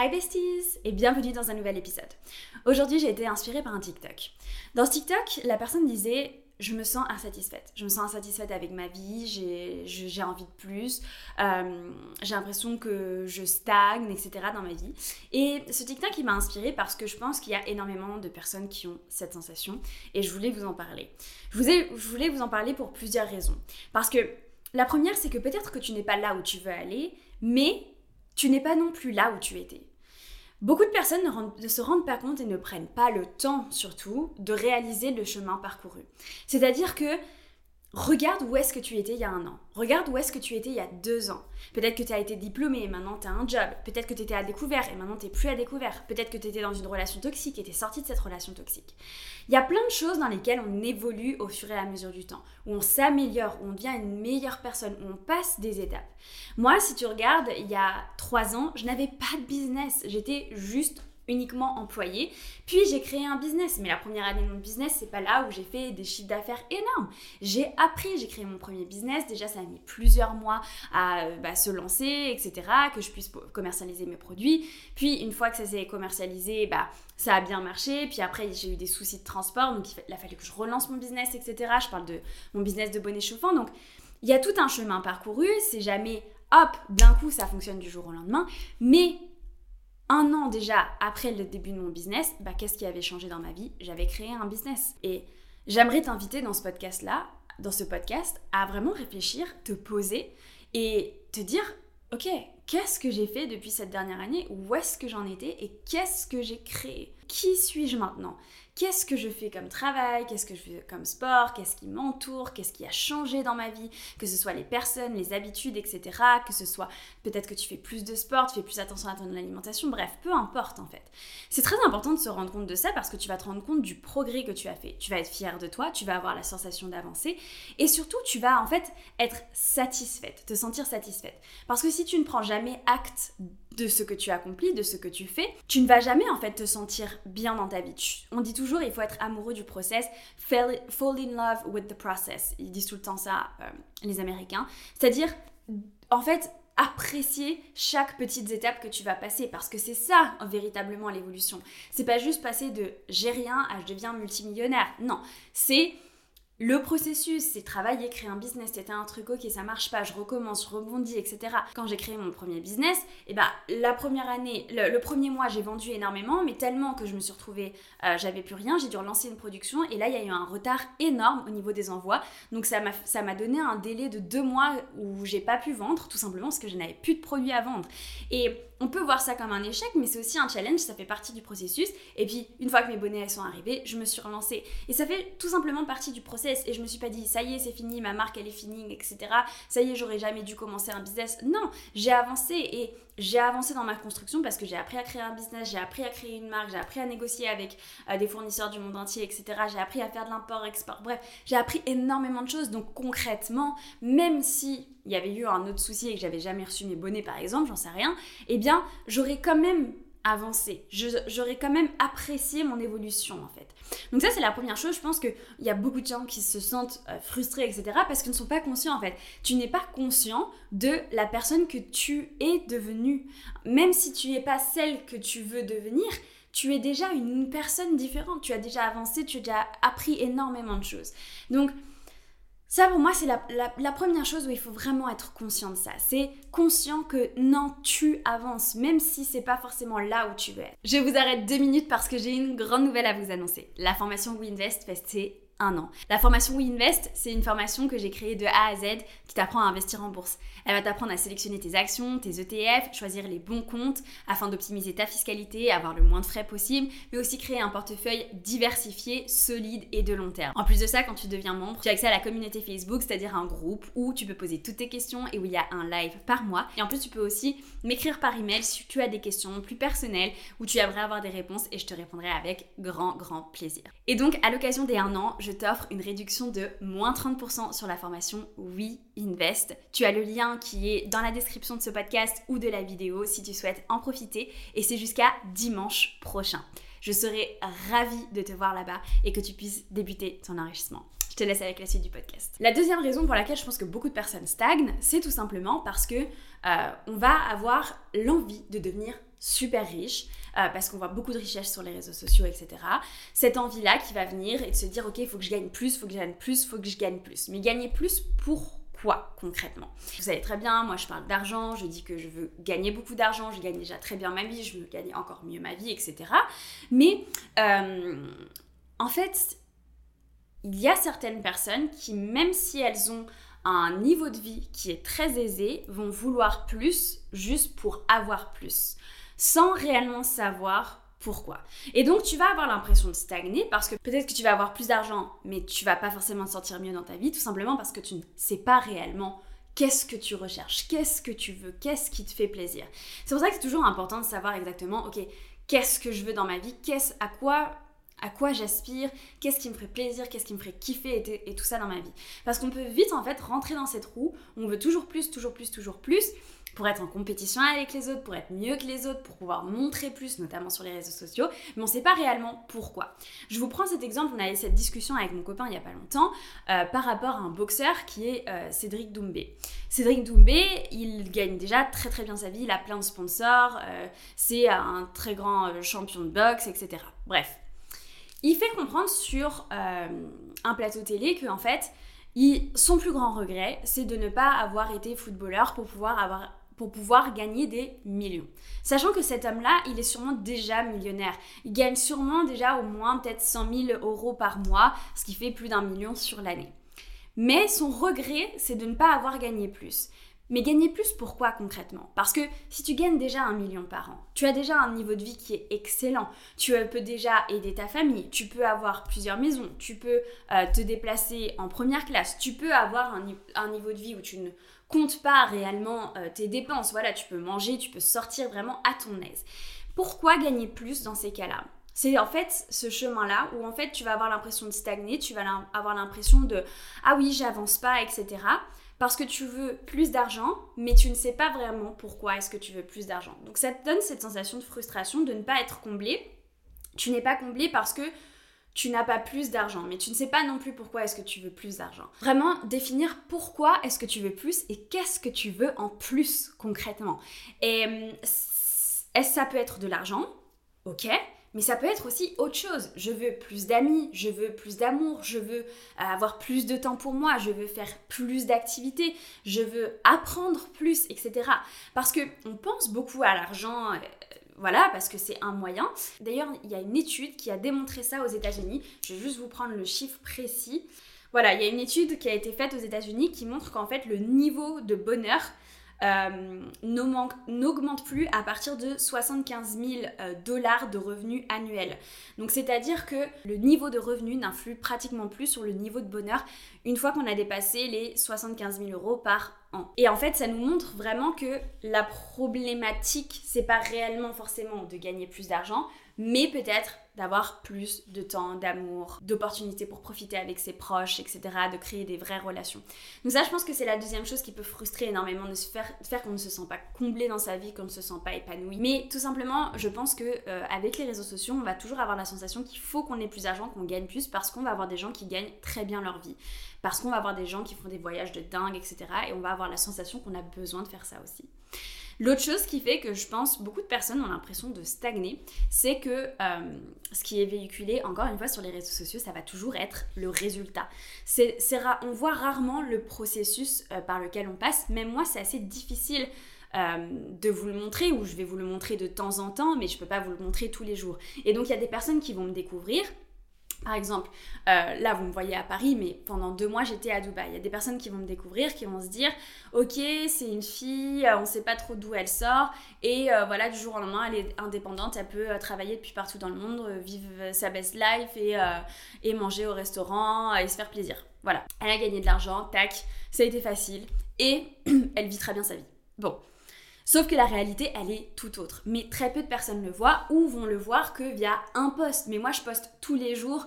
Hi besties et bienvenue dans un nouvel épisode. Aujourd'hui j'ai été inspirée par un TikTok. Dans ce TikTok, la personne disait je me sens insatisfaite. Je me sens insatisfaite avec ma vie, j'ai envie de plus, euh, j'ai l'impression que je stagne, etc. dans ma vie. Et ce TikTok, il m'a inspirée parce que je pense qu'il y a énormément de personnes qui ont cette sensation et je voulais vous en parler. Je, voulais vous en parler pour plusieurs raisons. Parce que la première, c'est que peut-être que tu n'es pas là où tu veux aller, mais tu n'es pas non plus là où tu étais. Beaucoup de personnes ne, se rendent pas compte et ne prennent pas le temps, surtout, de réaliser le chemin parcouru. C'est-à-dire que Regarde où est-ce que tu étais il y a un an. Regarde où est-ce que tu étais il y a deux ans. Peut-être que tu as été diplômé et maintenant tu as un job. Peut-être que tu étais à découvert et maintenant tu plus à découvert. Peut-être que tu étais dans une relation toxique et tu es sorti de cette relation toxique. Il y a plein de choses dans lesquelles on évolue au fur et à mesure du temps, où on s'améliore, où on devient une meilleure personne, où on passe des étapes. Moi, si tu regardes, il y a trois ans, je n'avais pas de business. J'étais juste uniquement employé. Puis j'ai créé un business. Mais la première année de mon business, c'est pas là où j'ai fait des chiffres d'affaires énormes. J'ai appris, j'ai créé mon premier business. Déjà, ça a mis plusieurs mois à euh, bah, se lancer, etc. Que je puisse commercialiser mes produits. Puis une fois que ça s'est commercialisé, bah, ça a bien marché. Puis après, j'ai eu des soucis de transport. Donc il a fallu que je relance mon business, etc. Je parle de mon business de bonnet chauffant. Donc il y a tout un chemin parcouru. C'est jamais hop, d'un coup, ça fonctionne du jour au lendemain. Mais un an déjà après le début de mon business, bah, qu'est-ce qui avait changé dans ma vie? J'avais créé un business. Et j'aimerais t'inviter dans ce podcast-là, dans ce podcast, à vraiment réfléchir, te poser et te dire, ok, qu'est-ce que j'ai fait depuis cette dernière année? Où est-ce que j'en étais? Et qu'est-ce que j'ai créé? Qui suis-je maintenant? Qu'est-ce que je fais comme travail, qu'est-ce que je fais comme sport, qu'est-ce qui m'entoure, qu'est-ce qui a changé dans ma vie, que ce soit les personnes, les habitudes, etc. Que ce soit peut-être que tu fais plus de sport, tu fais plus attention à ton alimentation, bref, peu importe en fait. C'est très important de se rendre compte de ça parce que tu vas te rendre compte du progrès que tu as fait. Tu vas être fier de toi, tu vas avoir la sensation d'avancer et surtout tu vas en fait être satisfaite, te sentir satisfaite. Parce que si tu ne prends jamais acte de ce que tu accomplis, de ce que tu fais, tu ne vas jamais en fait te sentir bien dans ta vie. On dit toujours il faut être amoureux du process, fall, in love with the process. Ils disent tout le temps ça, euh, les Américains. C'est-à-dire, en fait, apprécier chaque petite étape que tu vas passer parce que c'est ça véritablement l'évolution. C'est pas juste passer de j'ai rien à je deviens multimillionnaire. Non, c'est le processus, c'est travailler, créer un business, c'était un truc, ok, ça marche pas, je recommence, je rebondis, etc. Quand j'ai créé mon premier business, et eh ben, la première année, le, premier mois, j'ai vendu énormément, mais tellement que je me suis retrouvée, euh, j'avais plus rien, j'ai dû relancer une production, et là, il y a eu un retard énorme au niveau des envois. Donc, ça m'a donné un délai de deux mois où j'ai pas pu vendre, tout simplement parce que je n'avais plus de produits à vendre. Et on peut voir ça comme un échec, mais c'est aussi un challenge, ça fait partie du processus. Et puis, une fois que mes bonnets sont arrivés, je me suis relancée. Et ça fait tout simplement partie du process. Et je me suis pas dit, ça y est, c'est fini, ma marque, elle est finie, etc. Ça y est, j'aurais jamais dû commencer un business. Non, j'ai avancé et j'ai avancé dans ma construction parce que j'ai appris à créer un business, j'ai appris à créer une marque, j'ai appris à négocier avec euh, des fournisseurs du monde entier, etc. J'ai appris à faire de l'import-export. Bref, j'ai appris énormément de choses. Donc concrètement, même si il y avait eu un autre souci et que j'avais jamais reçu mes bonnets par exemple, j'en sais rien, eh bien j'aurais quand même avancé. J'aurais quand même apprécié mon évolution en fait. Donc ça c'est la première chose, je pense qu'il y a beaucoup de gens qui se sentent euh, frustrés, etc. parce qu'ils ne sont pas conscients en fait. Tu n'es pas conscient de la personne que tu es devenue. Même si tu n'es pas celle que tu veux devenir, tu es déjà une personne différente. Tu as déjà avancé, tu as déjà appris énormément de choses. Donc ça, pour moi, c'est la, première chose où il faut vraiment être conscient de ça. C'est conscient que non, tu avances, même si c'est pas forcément là où tu veux être. Je vous arrête deux minutes parce que j'ai une grande nouvelle à vous annoncer. La formation WeInvest fait un an. La formation WeInvest, c'est une formation que j'ai créée de A à Z qui t'apprend à investir en bourse. Elle va t'apprendre à sélectionner tes actions, tes ETF, choisir les bons comptes afin d'optimiser ta fiscalité, avoir le moins de frais possible, mais aussi créer un portefeuille diversifié, solide et de long terme. En plus de ça, quand tu deviens membre, tu as accès à la communauté Facebook, c'est-à-dire un groupe où tu peux poser toutes tes questions et où il y a un live par mois. Et en plus, tu peux aussi m'écrire par email si tu as des questions plus personnelles où tu aimerais avoir des réponses et je te répondrai avec grand, grand plaisir. Et donc, à l'occasion des un an, je t'offre une réduction de moins 30% sur la formation We Invest. Tu as le lien qui est dans la description de ce podcast ou de la vidéo si tu souhaites en profiter et c'est jusqu'à dimanche prochain. Je serai ravie de te voir là-bas et que tu puisses débuter ton enrichissement. Je te laisse avec la suite du podcast. La deuxième raison pour laquelle je pense que beaucoup de personnes stagnent, c'est tout simplement parce que euh, on va avoir l'envie de devenir super riche, euh, parce qu'on voit beaucoup de richesses sur les réseaux sociaux, etc. Cette envie-là qui va venir et de se dire, ok, il faut que je gagne plus, il faut que je gagne plus, il faut que je gagne plus. Mais gagner plus pour quoi concrètement? Vous savez très bien, moi je parle d'argent, je dis que je veux gagner beaucoup d'argent, je gagne déjà très bien ma vie, je veux gagner encore mieux ma vie, etc. Mais euh, en fait, il y a certaines personnes qui, même si elles ont un niveau de vie qui est très aisé, vont vouloir plus juste pour avoir plus, sans réellement savoir pourquoi. Et donc tu vas avoir l'impression de stagner parce que peut-être que tu vas avoir plus d'argent, mais tu vas pas forcément te sentir mieux dans ta vie, tout simplement parce que tu ne sais pas réellement qu'est-ce que tu recherches, qu'est-ce que tu veux, qu'est-ce qui te fait plaisir. C'est pour ça que c'est toujours important de savoir exactement, ok, qu'est-ce que je veux dans ma vie, qu'est-ce à quoi à quoi j'aspire, qu'est-ce qui me ferait plaisir, qu'est-ce qui me ferait kiffer et, tout ça dans ma vie. Parce qu'on peut vite en fait rentrer dans cette roue, on veut toujours plus, toujours plus, toujours plus, pour être en compétition avec les autres, pour être mieux que les autres, pour pouvoir montrer plus, notamment sur les réseaux sociaux, mais on ne sait pas réellement pourquoi. Je vous prends cet exemple, on a cette discussion avec mon copain il n'y a pas longtemps, euh, par rapport à un boxeur qui est euh, Cédric Doumbé. Cédric Doumbé, il gagne déjà très très bien sa vie, il a plein de sponsors, euh, c'est un très grand champion de boxe, etc. Bref, il fait comprendre sur un plateau télé que en fait, son plus grand regret, c'est de ne pas avoir été footballeur pour pouvoir avoir pour pouvoir gagner des millions. Sachant que cet homme-là, il est sûrement déjà millionnaire. Il gagne sûrement déjà au moins peut-être 100 000 euros par mois, ce qui fait plus d'un million sur l'année. Mais son regret, c'est de ne pas avoir gagné plus. Mais gagner plus, pourquoi concrètement? Parce que si tu gagnes déjà un million par an, tu as déjà un niveau de vie qui est excellent, tu peux déjà aider ta famille, tu peux avoir plusieurs maisons, tu peux euh, te déplacer en première classe, tu peux avoir un, niveau de vie où tu ne comptes pas réellement euh, tes dépenses, voilà, tu peux manger, tu peux sortir vraiment à ton aise. Pourquoi gagner plus dans ces cas-là? C'est en fait ce chemin-là où en fait tu vas avoir l'impression de stagner, tu vas avoir l'impression de ah oui j'avance pas, etc parce que tu veux plus d'argent, mais tu ne sais pas vraiment pourquoi est-ce que tu veux plus d'argent. Donc ça te donne cette sensation de frustration de ne pas être comblé. Tu n'es pas comblé parce que tu n'as pas plus d'argent, mais tu ne sais pas non plus pourquoi est-ce que tu veux plus d'argent. Vraiment définir pourquoi est-ce que tu veux plus et qu'est-ce que tu veux en plus concrètement. Et hum, est-ce ça peut être de l'argent? Ok, mais ça peut être aussi autre chose. Je veux plus d'amis, je veux plus d'amour, je veux avoir plus de temps pour moi, je veux faire plus d'activités, je veux apprendre plus, etc. Parce que on pense beaucoup à l'argent. Voilà, parce que c'est un moyen. D'ailleurs, il y a une étude qui a démontré ça aux États-Unis. Je vais juste vous prendre le chiffre précis. Voilà, il y a une étude qui a été faite aux États-Unis qui montre qu'en fait, le niveau de bonheur euh, n'augmente plus à partir de 75 000 euh, dollars de revenus annuels. Donc c'est-à-dire que le niveau de revenu n'influe pratiquement plus sur le niveau de bonheur une fois qu'on a dépassé les 75 000 euros par an. Et en fait, ça nous montre vraiment que la problématique, c'est pas réellement forcément de gagner plus d'argent, mais peut-être d'avoir plus de temps, d'amour, d'opportunités pour profiter avec ses proches, etc., de créer des vraies relations. Donc ça, je pense que c'est la deuxième chose qui peut frustrer énormément, de se faire, faire qu'on ne se sent pas comblé dans sa vie, qu'on ne se sent pas épanoui. Mais tout simplement, je pense que euh, avec les réseaux sociaux, on va toujours avoir la sensation qu'il faut qu'on ait plus d'argent, qu'on gagne plus, parce qu'on va avoir des gens qui gagnent très bien leur vie, parce qu'on va avoir des gens qui font des voyages de dingue, etc., et on va avoir la sensation qu'on a besoin de faire ça aussi. L'autre chose qui fait que je pense beaucoup de personnes ont l'impression de stagner, c'est que euh, ce qui est véhiculé, encore une fois, sur les réseaux sociaux, ça va toujours être le résultat. On voit rarement le processus euh, par lequel on passe. Même moi, c'est assez difficile euh, de vous le montrer, ou je vais vous le montrer de temps en temps, mais je ne peux pas vous le montrer tous les jours. Et donc, il y a des personnes qui vont me découvrir par exemple, euh, là vous me voyez à Paris, mais pendant deux mois j'étais à Dubaï. Il y a des personnes qui vont me découvrir, qui vont se dire, ok, c'est une fille, euh, on ne sait pas trop d'où elle sort, et euh, voilà, du jour au lendemain, elle est indépendante, elle peut travailler depuis partout dans le monde, vivre sa best life et, et manger au restaurant et se faire plaisir. Voilà, elle a gagné de l'argent, tac, ça a été facile, et elle vit très bien sa vie. Bon, Sauf que la réalité, elle est tout autre. Mais très peu de personnes le voient ou vont le voir que via un post. Mais moi, je poste tous les jours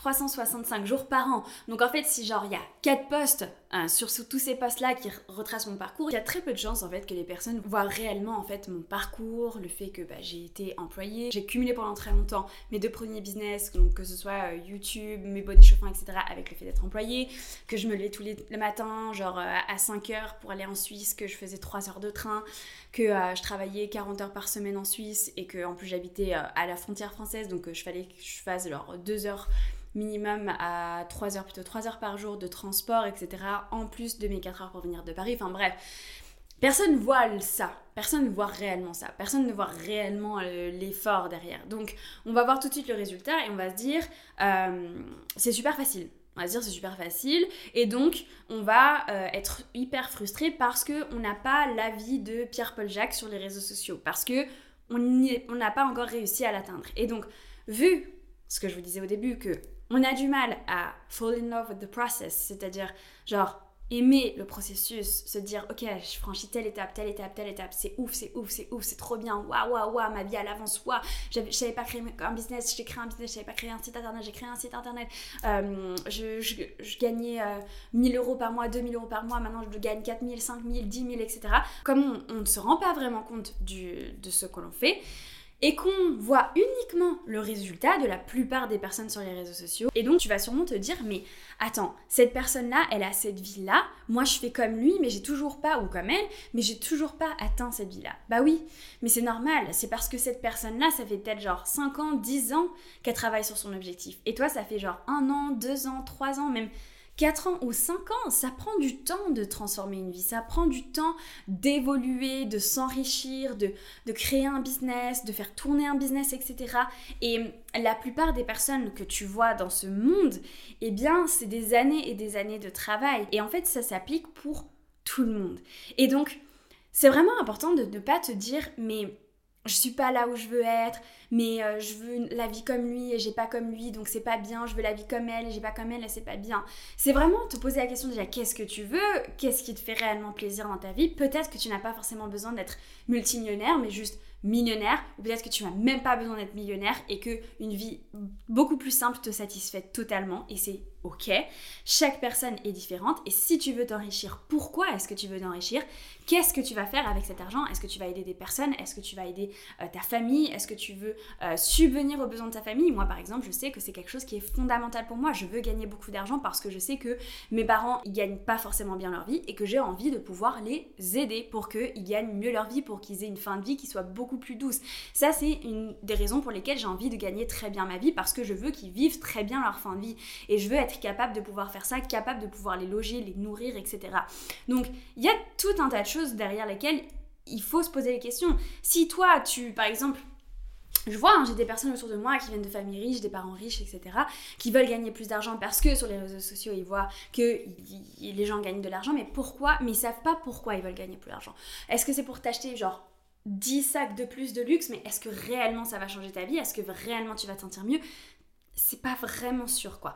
365 jours par an. Donc en fait, si genre il y a 4 postes euh, sur, tous ces postes-là qui retracent mon parcours, il y a très peu de chances en fait que les personnes voient réellement en fait mon parcours, le fait que bah, j'ai été employée, j'ai cumulé pendant très longtemps mes deux premiers business, que ce soit euh, YouTube, mes bonnets chauffants, etc. avec le fait d'être employée, que je me levais tous les matins genre euh, à 5 heures pour aller en Suisse, que je faisais 3 heures de train, que je travaillais 40 heures par semaine en Suisse et que en plus j'habitais à la frontière française, donc je fallait que je fasse 2 heures minimum à 3 heures, plutôt 3 heures par jour de transport, etc. En plus de mes 4 heures pour venir de Paris. Enfin bref, personne ne voit ça. Personne ne voit réellement ça. Personne ne voit réellement euh, l'effort derrière. Donc on va voir tout de suite le résultat et on va se dire euh, c'est super facile. On va se dire c'est super facile et donc on va euh, être hyper frustré parce que on n'a pas l'avis de Pierre-Paul Jacques sur les réseaux sociaux parce que on n'a pas encore réussi à l'atteindre. Et donc vu ce que je vous disais au début que on a du mal à fall in love with the process, c'est-à-dire genre aimer le processus, se dire ok je franchis telle étape, telle étape, telle étape, c'est ouf, c'est ouf, c'est ouf, c'est trop bien, waouh, waouh, waouh, ma vie elle avance, waouh, je savais pas créer un business, j'ai créé un business, je savais pas créer un site internet, j'ai créé un site internet, euh, je, je, gagnais 1000 euh, euros par mois, 2000 euros par mois, maintenant je gagne 4000, 5000, 10 000, etc. Comme on, ne se rend pas vraiment compte du, de ce que l'on fait, et qu'on voit uniquement le résultat de la plupart des personnes sur les réseaux sociaux. Et donc tu vas sûrement te dire mais attends, cette personne-là, elle a cette vie-là, moi je fais comme lui mais j'ai toujours pas, ou comme elle, mais j'ai toujours pas atteint cette vie-là. Bah oui, mais c'est normal, c'est parce que cette personne-là, ça fait peut-être genre 5 ans, 10 ans qu'elle travaille sur son objectif. Et toi, ça fait genre 1 an, 2 ans, 3 ans, même 4 ans ou 5 ans, ça prend du temps de transformer une vie, ça prend du temps d'évoluer, de s'enrichir, de, créer un business, de faire tourner un business, etc. Et la plupart des personnes que tu vois dans ce monde, eh bien, c'est des années et des années de travail. Et en fait, ça s'applique pour tout le monde. Et donc, c'est vraiment important de ne pas te dire, mais je suis pas là où je veux être, mais euh, je veux la vie comme lui et j'ai pas comme lui, donc c'est pas bien, je veux la vie comme elle et j'ai pas comme elle et c'est pas bien. C'est vraiment te poser la question déjà qu'est-ce que tu veux, qu'est-ce qui te fait réellement plaisir dans ta vie? Peut-être que tu n'as pas forcément besoin d'être multimillionnaire, mais juste millionnaire, ou peut-être que tu n'as même pas besoin d'être millionnaire et que une vie beaucoup plus simple te satisfait totalement et c'est ok. Chaque personne est différente et si tu veux t'enrichir, pourquoi est-ce que tu veux t'enrichir? Qu'est-ce que tu vas faire avec cet argent? Est-ce que tu vas aider des personnes? Est-ce que tu vas aider euh, ta famille? Est-ce que tu veux euh, subvenir aux besoins de ta famille? Moi par exemple, je sais que c'est quelque chose qui est fondamental pour moi. Je veux gagner beaucoup d'argent parce que je sais que mes parents, ils gagnent pas forcément bien leur vie et que j'ai envie de pouvoir les aider pour qu'ils gagnent mieux leur vie, pour qu'ils aient une fin de vie qui soit beaucoup plus douce. Ça, c'est une des raisons pour lesquelles j'ai envie de gagner très bien ma vie parce que je veux qu'ils vivent très bien leur fin de vie et je veux être capable de pouvoir faire ça, capable de pouvoir les loger, les nourrir, etc. Donc il y a tout un tas de choses derrière lesquelles il faut se poser les questions. Si toi, tu, par exemple, je vois, hein, j'ai des personnes autour de moi qui viennent de familles riches, des parents riches, etc., qui veulent gagner plus d'argent parce que sur les réseaux sociaux, ils voient que les gens gagnent de l'argent, mais pourquoi Mais ils savent pas pourquoi ils veulent gagner plus d'argent. Est-ce que c'est pour t'acheter, genre, 10 sacs de plus de luxe, mais est-ce que réellement ça va changer ta vie? Est-ce que réellement tu vas te sentir mieux? C'est pas vraiment sûr, quoi.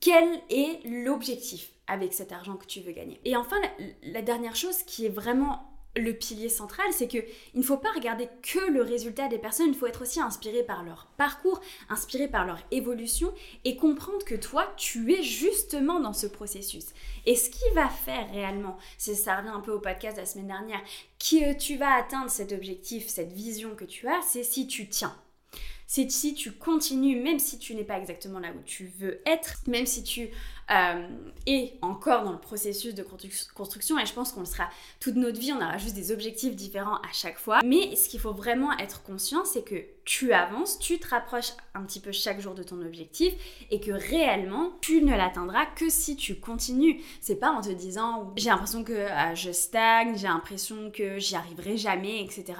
Quel est l'objectif avec cet argent que tu veux gagner? Et enfin, la, dernière chose qui est vraiment le pilier central, c'est que il ne faut pas regarder que le résultat des personnes, il faut être aussi inspiré par leur parcours, inspiré par leur évolution et comprendre que toi, tu es justement dans ce processus. Et ce qui va faire réellement, c'est ça revient un peu au podcast de la semaine dernière, que tu vas atteindre cet objectif, cette vision que tu as, c'est si tu tiens c'est si tu continues, même si tu n'es pas exactement là où tu veux être, même si tu euh, es encore dans le processus de construction, et je pense qu'on le sera toute notre vie, on aura juste des objectifs différents à chaque fois. Mais ce qu'il faut vraiment être conscient, c'est que tu avances, tu te rapproches un petit peu chaque jour de ton objectif, et que réellement, tu ne l'atteindras que si tu continues. C'est pas en te disant j'ai l'impression que euh, je stagne, j'ai l'impression que j'y arriverai jamais, etc.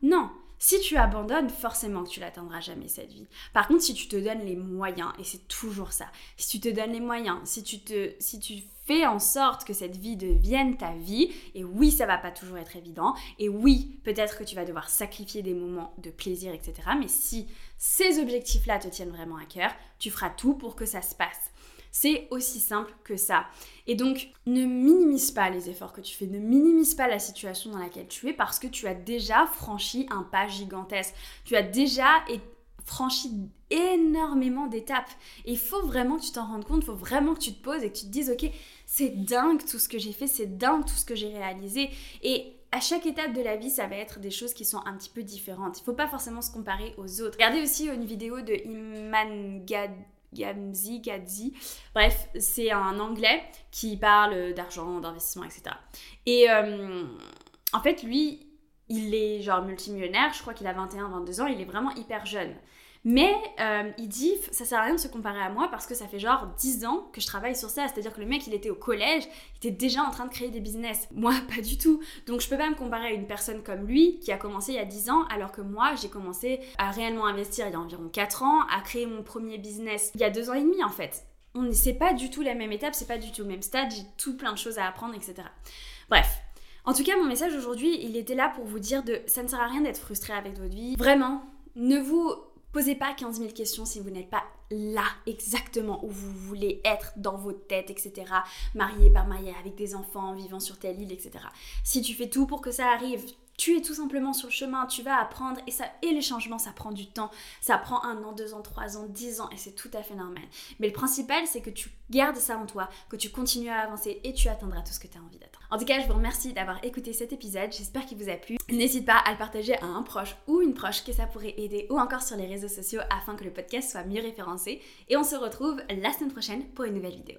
Non, si tu abandonnes, forcément que tu l'atteindras jamais cette vie. Par contre, si tu te donnes les moyens, et c'est toujours ça, si tu te donnes les moyens, si tu fais en sorte que cette vie devienne ta vie, et oui, ça va pas toujours être évident, et oui, peut-être que tu vas devoir sacrifier des moments de plaisir, etc. Mais si ces objectifs-là te tiennent vraiment à cœur, tu feras tout pour que ça se passe. C'est aussi simple que ça. Et donc, ne minimise pas les efforts que tu fais, ne minimise pas la situation dans laquelle tu es parce que tu as déjà franchi un pas gigantesque. Tu as déjà franchi énormément d'étapes. Et il faut vraiment que tu t'en rendes compte, il faut vraiment que tu te poses et que tu te dises, ok, c'est dingue tout ce que j'ai fait, c'est dingue tout ce que j'ai réalisé. Et à chaque étape de la vie, ça va être des choses qui sont un petit peu différentes. Il faut pas forcément se comparer aux autres. Regardez aussi une vidéo de Iman Gamzi, Gadzi. Bref, c'est un anglais qui parle d'argent, d'investissement, etc. Et euh, en fait, lui, il est genre multimillionnaire, je crois qu'il a 21, 22 ans, il est vraiment hyper jeune. Mais euh, il dit, ça sert à rien de se comparer à moi parce que ça fait genre 10 ans que je travaille sur ça. C'est-à-dire que le mec, il était au collège, il était déjà en train de créer des business. Moi, pas du tout. Donc je peux pas me comparer à une personne comme lui qui a commencé il y a 10 ans alors que moi, j'ai commencé à réellement investir il y a environ 4 ans, à créer mon premier business il y a 2 ans et demi en fait. On c'est pas du tout la même étape, c'est pas du tout le même stade, j'ai tout plein de choses à apprendre, etc. Bref, en tout cas, mon message aujourd'hui, il était là pour vous dire de ça ne sert à rien d'être frustré avec votre vie. Vraiment, ne vous posez pas 15 000 questions si vous n'êtes pas là exactement où vous voulez être dans votre tête, etc. Marié, par marié, avec des enfants, vivant sur telle île, etc. Si tu fais tout pour que ça arrive, tu es tout simplement sur le chemin, tu vas apprendre et ça et les changements ça prend du temps, ça prend un an, deux ans, trois ans, dix ans et c'est tout à fait normal. Mais le principal c'est que tu gardes ça en toi, que tu continues à avancer et tu atteindras tout ce que tu as envie d'atteindre. En tout cas, je vous remercie d'avoir écouté cet épisode, j'espère qu'il vous a plu. N'hésite pas à le partager à un proche ou une proche que ça pourrait aider ou encore sur les réseaux sociaux afin que le podcast soit mieux référencé et on se retrouve la semaine prochaine pour une nouvelle vidéo.